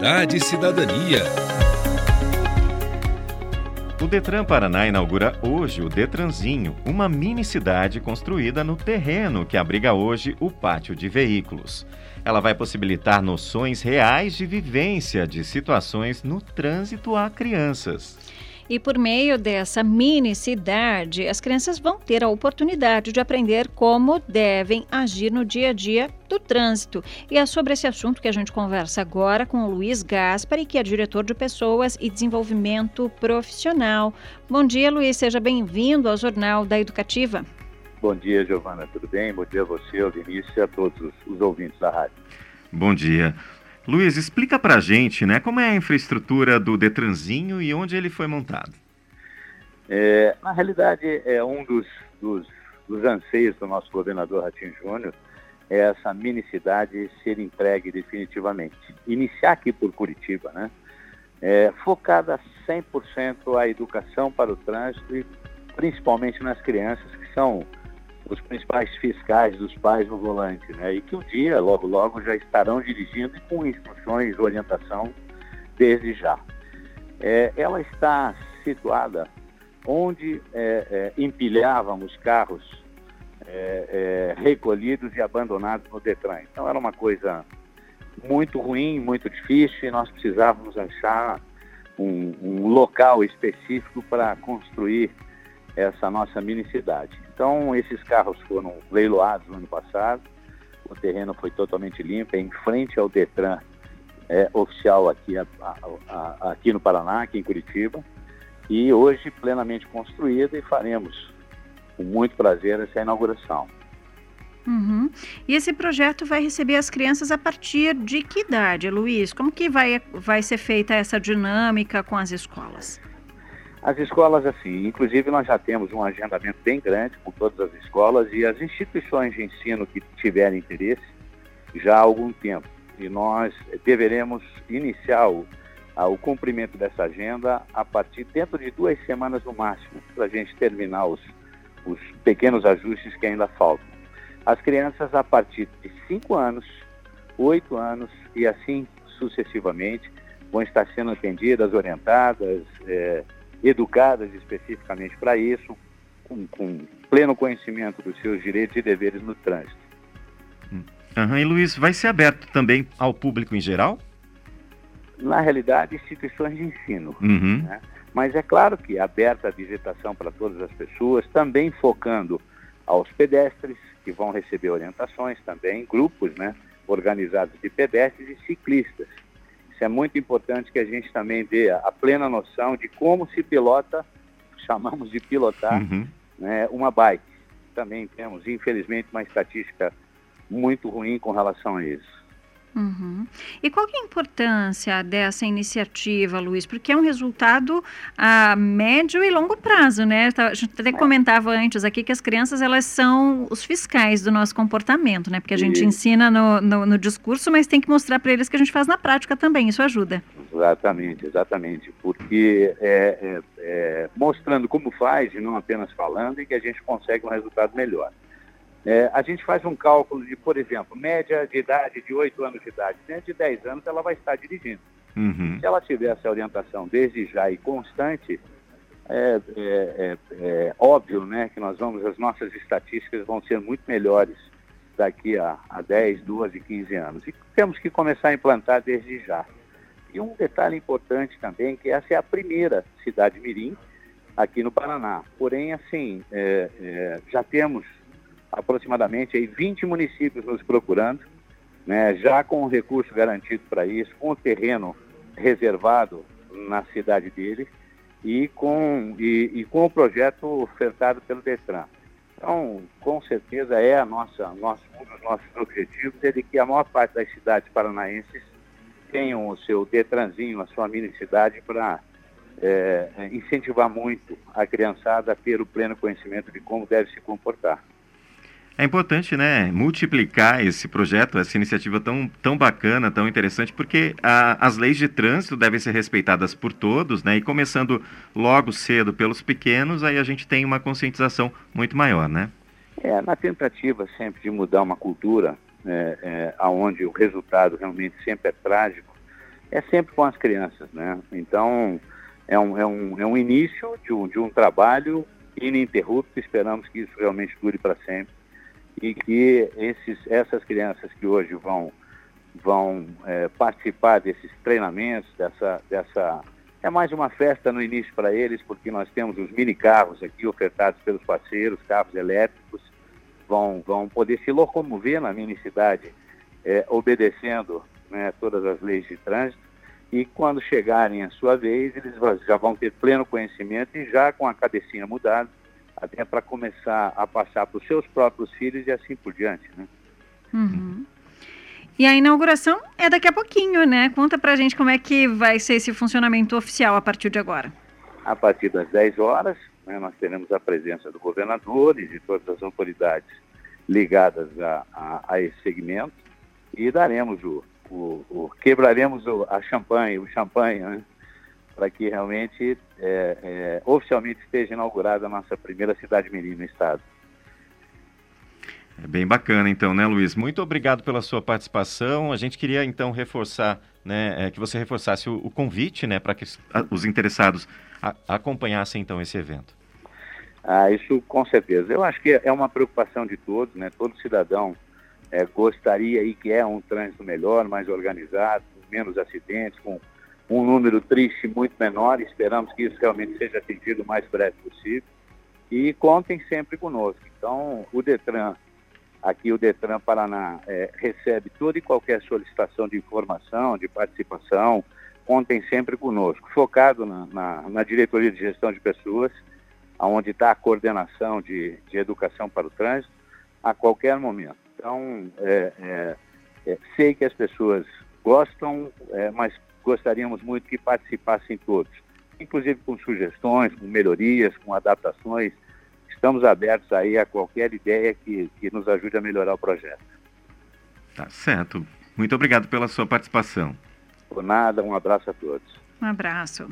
Cidade e Cidadania. O Detran Paraná inaugura hoje o Detranzinho, uma mini cidade construída no terreno que abriga hoje o pátio de veículos. Ela vai possibilitar noções reais de vivência de situações no trânsito a crianças. E por meio dessa mini cidade, as crianças vão ter a oportunidade de aprender como devem agir no dia a dia do trânsito. E é sobre esse assunto que a gente conversa agora com o Luiz Gaspari, que é diretor de Pessoas e Desenvolvimento Profissional. Bom dia, Luiz, seja bem-vindo ao Jornal da Educativa. Bom dia, Giovana, tudo bem? Bom dia a você, ao Vinícius e a todos os ouvintes da rádio. Bom dia. Luiz, explica pra gente, né, como é a infraestrutura do Detranzinho e onde ele foi montado. É, na realidade, é um dos, dos, dos anseios do nosso governador Ratinho Júnior, é essa mini cidade ser entregue definitivamente. Iniciar aqui por Curitiba, né? É, focada 100% a educação para o trânsito e principalmente nas crianças que são os principais fiscais dos pais no volante, né? E que um dia, logo, logo, já estarão dirigindo e com instruções, orientação desde já. É, ela está situada onde é, é, empilhávamos carros é, é, recolhidos e abandonados no Detran. Então era uma coisa muito ruim, muito difícil e nós precisávamos achar um, um local específico para construir essa nossa mini cidade. Então, esses carros foram leiloados no ano passado, o terreno foi totalmente limpo, é em frente ao Detran é, oficial aqui, a, a, a, aqui no Paraná, aqui em Curitiba, e hoje plenamente construída e faremos com muito prazer essa inauguração. Uhum. E esse projeto vai receber as crianças a partir de que idade, Luiz? Como que vai, vai ser feita essa dinâmica com as escolas? As escolas, assim, inclusive nós já temos um agendamento bem grande com todas as escolas e as instituições de ensino que tiverem interesse já há algum tempo. E nós deveremos iniciar o, a, o cumprimento dessa agenda a partir dentro de duas semanas no máximo, para a gente terminar os, os pequenos ajustes que ainda faltam. As crianças a partir de 5 anos, 8 anos e assim sucessivamente vão estar sendo atendidas, orientadas, é, educadas especificamente para isso, com, com, pleno conhecimento dos seus direitos e deveres no trânsito. Uhum. E Luiz, vai ser aberto também ao público em geral? Na realidade, instituições de ensino. Uhum. Né? Mas é claro que é aberta a visitação para todas as pessoas, também focando aos pedestres, que vão receber orientações também, grupos né, organizados de pedestres e ciclistas é muito importante que a gente também dê a plena noção de como se pilota, chamamos de pilotar, uhum. né, uma bike. Também temos, infelizmente, uma estatística muito ruim com relação a isso. Uhum. E qual é a importância dessa iniciativa, Luiz? Porque é um resultado a médio e longo prazo, né? Tá, a gente até comentava antes aqui que as crianças elas são os fiscais do nosso comportamento, né? Porque a gente ensina no, no, no, discurso, mas tem que mostrar para eles que a gente faz na prática também. Isso ajuda. Exatamente, exatamente. Porque é, é, é, mostrando como faz e não apenas falando, e que a gente consegue um resultado melhor. É, a gente faz um cálculo de, por exemplo, média de idade de 8 anos de idade. Dentro de 10 anos ela vai estar dirigindo. Uhum. Se ela tiver essa orientação desde já e constante, é, é, é, é, óbvio né, que nós vamos, as nossas estatísticas vão ser muito melhores daqui a, a 10, 12, 15 anos. E temos que começar a implantar desde já. E um detalhe importante também, que essa é a primeira cidade mirim aqui no Paraná. Porém, assim, é, é, já temos aproximadamente aí 20 municípios nos procurando, né, já com o recurso garantido para isso, com o terreno reservado na cidade deles e com, e, e, com o projeto ofertado pelo Detran. Então, com certeza é a nossa, nosso, um dos nossos objetivos é de que a maior parte das cidades paranaenses tenham o seu Detranzinho, a sua mini cidade para é, incentivar muito a criançada a ter o pleno conhecimento de como deve se comportar. É importante, né, multiplicar esse projeto, essa iniciativa tão, tão bacana, tão interessante, porque a, as leis de trânsito devem ser respeitadas por todos, né, e começando logo cedo pelos pequenos, aí a gente tem uma conscientização muito maior, né? É, na tentativa sempre de mudar uma cultura, é, é, onde o resultado realmente sempre é trágico, é sempre com as crianças, né? Então, é um, é um, é um início de um, de um trabalho ininterrupto, esperamos que isso realmente dure para sempre e que esses, essas crianças que hoje vão, vão é, participar desses treinamentos, dessa, dessa. É mais uma festa no início para eles, porque nós temos os mini carros aqui ofertados pelos parceiros, carros elétricos, vão, vão poder se locomover na mini cidade, é, obedecendo né, todas as leis de trânsito. E quando chegarem a sua vez, eles já vão ter pleno conhecimento e já com a cabecinha mudada, até para começar a passar para os seus próprios filhos e assim por diante, né? Uhum. E a inauguração é daqui a pouquinho, né? Conta pra gente como é que vai ser esse funcionamento oficial a partir de agora. A partir das 10 horas, né, nós teremos a presença do governador e de todas as autoridades ligadas a, a, a esse segmento e daremos o, o, o quebraremos o, a champanhe, o champanhe, né? Para que realmente é, é, oficialmente esteja inaugurada a nossa primeira cidade mirim no estado. É bem bacana, então, né, Luiz? Muito obrigado pela sua participação. A gente queria, então, reforçar, né, é, que você reforçasse o, o convite, né, para que os interessados a, acompanhassem, então, esse evento. Ah, isso com certeza. Eu acho que é uma preocupação de todos, né? Todo cidadão é, gostaria e quer um trânsito melhor, mais organizado, menos acidentes, com um número triste muito menor. Esperamos que isso realmente seja atingido o mais breve possível. E contem sempre conosco. Então, o Detran, aqui o Detran Paraná, é, recebe toda e qualquer solicitação de informação, de participação. Contem sempre conosco, focado na, na, na diretoria de gestão de pessoas, onde está a coordenação de, de educação para o trânsito, a qualquer momento. Então, é, é, é sei que as pessoas gostam, é, mas gostaríamos muito que participassem todos, inclusive com sugestões, com melhorias, com adaptações. Estamos abertos aí a qualquer ideia que, que nos ajude a melhorar o projeto. Tá certo. Muito obrigado pela sua participação. Por nada, um abraço a todos. Um abraço.